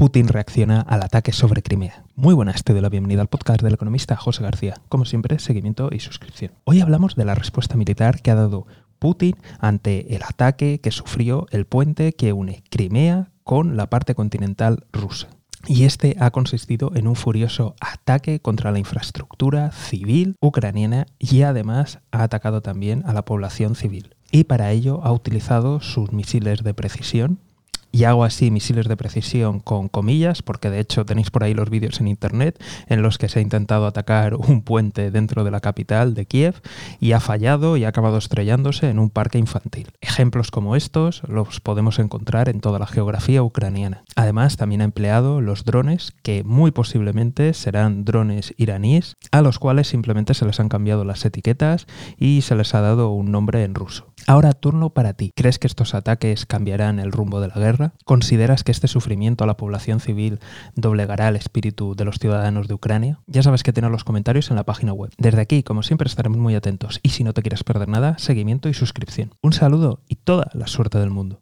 Putin reacciona al ataque sobre Crimea. Muy buenas, te doy la bienvenida al podcast del economista José García. Como siempre, seguimiento y suscripción. Hoy hablamos de la respuesta militar que ha dado Putin ante el ataque que sufrió el puente que une Crimea con la parte continental rusa. Y este ha consistido en un furioso ataque contra la infraestructura civil ucraniana y además ha atacado también a la población civil. Y para ello ha utilizado sus misiles de precisión, y hago así misiles de precisión con comillas, porque de hecho tenéis por ahí los vídeos en internet en los que se ha intentado atacar un puente dentro de la capital de Kiev y ha fallado y ha acabado estrellándose en un parque infantil. Ejemplos como estos los podemos encontrar en toda la geografía ucraniana. Además, también ha empleado los drones, que muy posiblemente serán drones iraníes, a los cuales simplemente se les han cambiado las etiquetas y se les ha dado un nombre en ruso. Ahora turno para ti. ¿Crees que estos ataques cambiarán el rumbo de la guerra? ¿Consideras que este sufrimiento a la población civil doblegará el espíritu de los ciudadanos de Ucrania? Ya sabes que tienes los comentarios en la página web. Desde aquí, como siempre, estaremos muy atentos y si no te quieres perder nada, seguimiento y suscripción. Un saludo y toda la suerte del mundo.